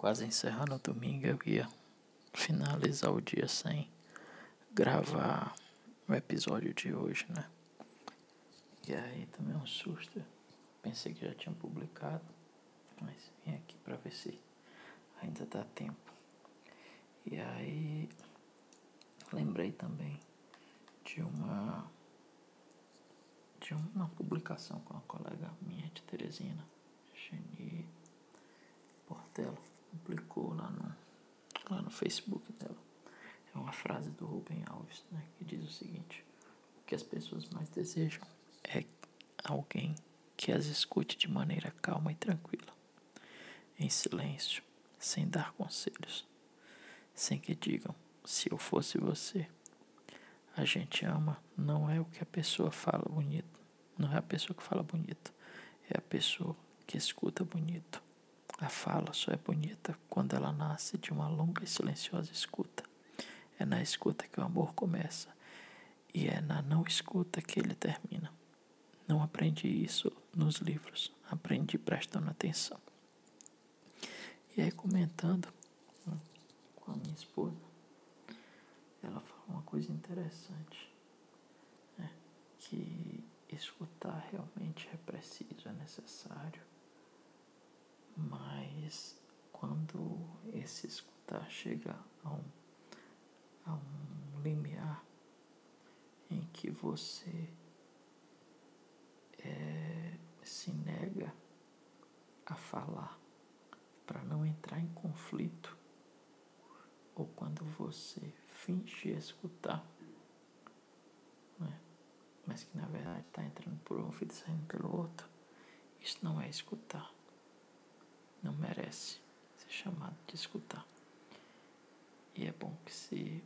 quase encerrando o domingo, eu ia finalizar o dia sem gravar o episódio de hoje, né? E aí também um susto. Pensei que já tinha publicado, mas vim aqui pra ver se ainda dá tempo. E aí lembrei também de uma de uma publicação com uma colega minha de Teresina, Geni Portela, publicou lá no, lá no Facebook dela. É uma frase do Rubem Alves, né, que diz o seguinte: O que as pessoas mais desejam é alguém que as escute de maneira calma e tranquila, em silêncio, sem dar conselhos, sem que digam: se eu fosse você. A gente ama não é o que a pessoa fala bonito, não é a pessoa que fala bonito, é a pessoa que escuta bonito. A fala só é bonita quando ela nasce de uma longa e silenciosa escuta. É na escuta que o amor começa e é na não escuta que ele termina. Não aprendi isso nos livros, aprendi prestando atenção. E aí, comentando com a minha esposa, ela falou uma coisa interessante, né? que escutar realmente é preciso, é necessário, mas quando esse escutar chega a um, a um limiar em que você é, se nega a falar para não entrar em conflito, ou quando você finge escutar, né? mas que na verdade está entrando por um ouvido e saindo pelo outro, isso não é escutar. Não merece ser chamado de escutar. E é bom que se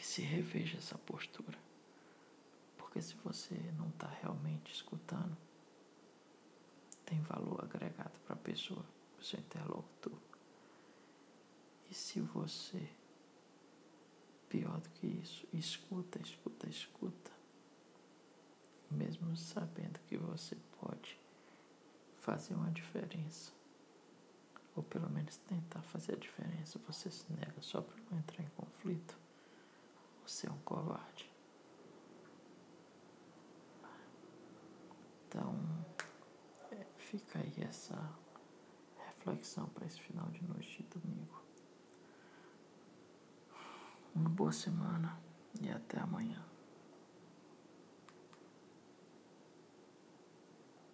que se reveja essa postura. Porque se você não está realmente escutando, tem valor agregado para a pessoa, para o seu interlocutor. E se você, pior do que isso, escuta, escuta, escuta, mesmo sabendo que você pode fazer uma diferença, ou pelo menos tentar fazer a diferença, você se nega só para não entrar em conflito, você é um covarde. Então, é, fica aí essa reflexão para esse final de noite de domingo. Uma boa semana e até amanhã.